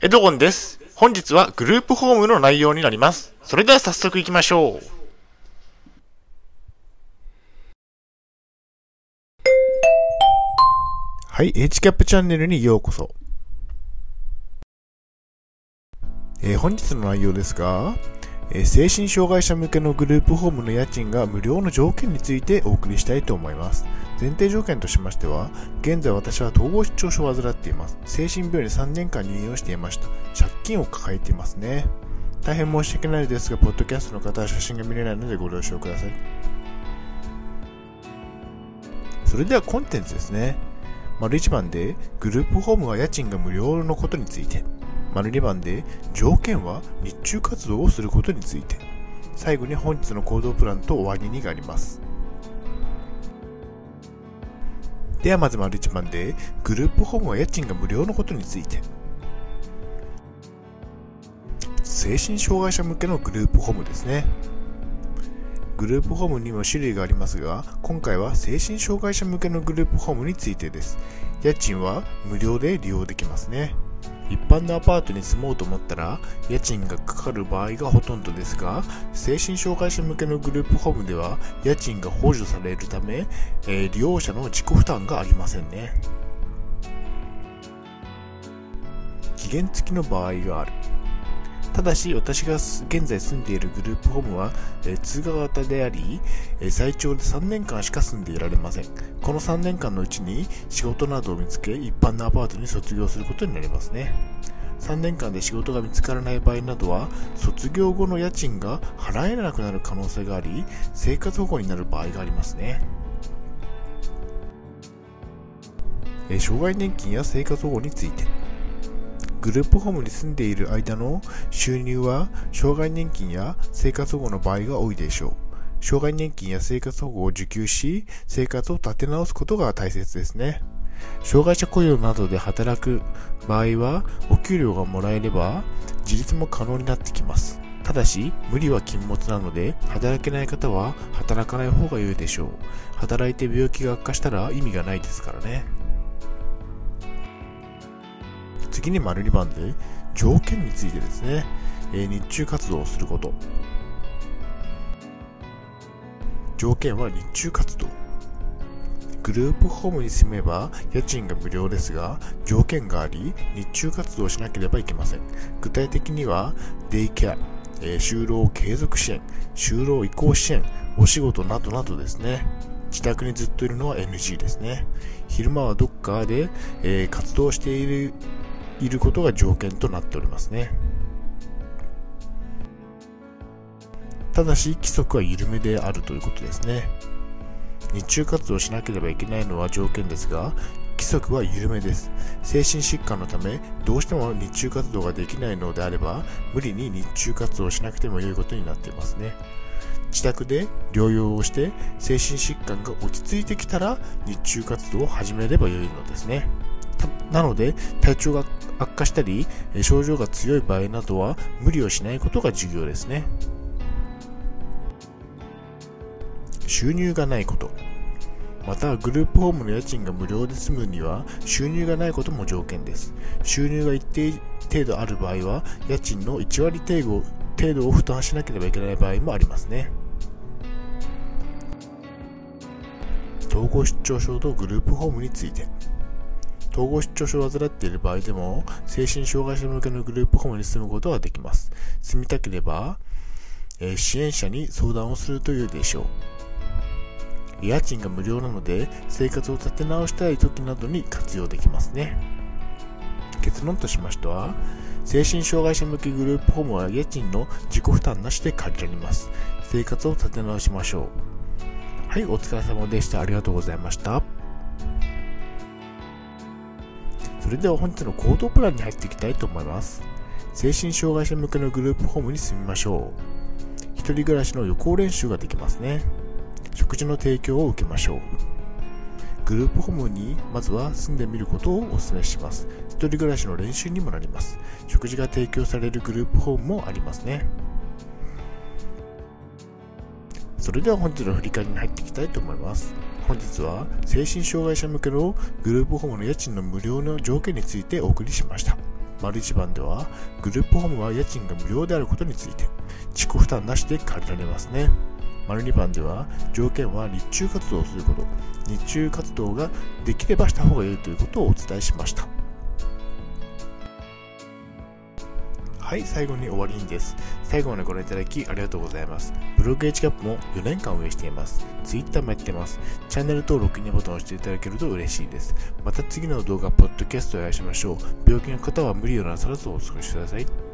エドゴンです。本日はグループホームの内容になります。それでは早速行きましょう。はい、H キャップチャンネルにようこそ。えー本日の内容ですが、えー精神障害者向けのグループホームの家賃が無料の条件についてお送りしたいと思います。前提条件としましては、現在私は統合失調症を患っています。精神病院に3年間入院をしていました。借金を抱えていますね。大変申し訳ないですが、ポッドキャストの方は写真が見れないのでご了承ください。それではコンテンツですね。丸1番でグループホームは家賃が無料のことについて丸2番で条件は日中活動をすることについて最後に本日の行動プランと終わりにがありますではまず丸一番でグループホームは家賃が無料のことについて精神障害者向けのグループホームですねグループホームにも種類がありますが、今回は精神障害者向けのグループホームについてです。家賃は無料で利用できますね。一般のアパートに住もうと思ったら、家賃がかかる場合がほとんどですが、精神障害者向けのグループホームでは、家賃が補助されるため、えー利用者の自己負担がありませんね。期限付きの場合がある。ただし私が現在住んでいるグループホームは、えー通過型であり、え最長で3年間しか住んでいられません。この3年間のうちに仕事などを見つけ一般のアパートに卒業することになりますね。3年間で仕事が見つからない場合などは卒業後の家賃が払えなくなる可能性があり生活保護になる場合がありますね。障害年金や生活保護について。グループホームに住んでいる間の収入は障害年金や生活保護の場合が多いでしょう。障害年金や生活保護を受給し、生活を立て直すことが大切ですね。障害者雇用などで働く場合は、お給料がもらえれば自立も可能になってきます。ただし、無理は禁物なので、働けない方は働かない方が良いでしょう。働いて病気が悪化したら意味がないですからね。次に丸2番で条件についてですね、え日中活動をすること。条件は日中活動。グループホームに住めば家賃が無料ですが条件があり日中活動をしなければいけません。具体的にはデイケア、え就労継続支援就労移行支援お仕事などなどですね。自宅にずっといるのは NG ですね。昼間はどっかで、え活動しているいることが条件となっておりますね。ただし規則は緩めであるということですね。日中活動しなければいけないのは条件ですが規則は緩めです。精神疾患のためどうしても日中活動ができないのであれば無理に日中活動しなくても良いことになっていますね。自宅で療養をして精神疾患が落ち着いてきたら日中活動を始めれば良いのですね。なので体調が悪化したり症状が強い場合などは無理をしないことが重要ですね。収入がないこと。またグループホームの家賃が無料で住むには収入がないことも条件です。収入が一定程度ある場合は家賃の1割程度程度を負担しなければいけない場合もありますね。統合失調症とグループホームについて。統合失調症を患っている場合でも精神障害者向けのグループホームに住むことができます。住みたければ、えー支援者に相談をするというでしょう。家賃が無料なので生活を立て直したい時などに活用できますね。結論としましては精神障害者向けグループホームは家賃の自己負担なしで借りられます。生活を立て直しましょう。はいお疲れ様でした。ありがとうございました。それでは本日の行動プランに入っていきたいと思います。精神障害者向けのグループホームに住みましょう。一人暮らしの予行練習ができますね。食事の提供を受けましょう。グループホームにまずは住んでみることをお勧めします。一人暮らしの練習にもなります。食事が提供されるグループホームもありますね。それでは本日の振り返りに入っていきたいと思います。本日は精神障害者向けのグループホームの家賃の無料の条件についてお送りしました丸一番では、グループホームは家賃が無料であることについて、自己負担なしで借りられますね。丸2番では、条件は日中活動をすること、日中活動ができればした方がいいということをお伝えしました。はい、最後に終わりにです。最後までご覧いただきありがとうございます。ブログ H キャップも4年間運営しています。Twitter もやってます。チャンネル登録、いいねボタンを押していただけると嬉しいです。また次の動画、ポッドキャストをお会いしましょう。病気の方は無理をなさらずお過ごしください。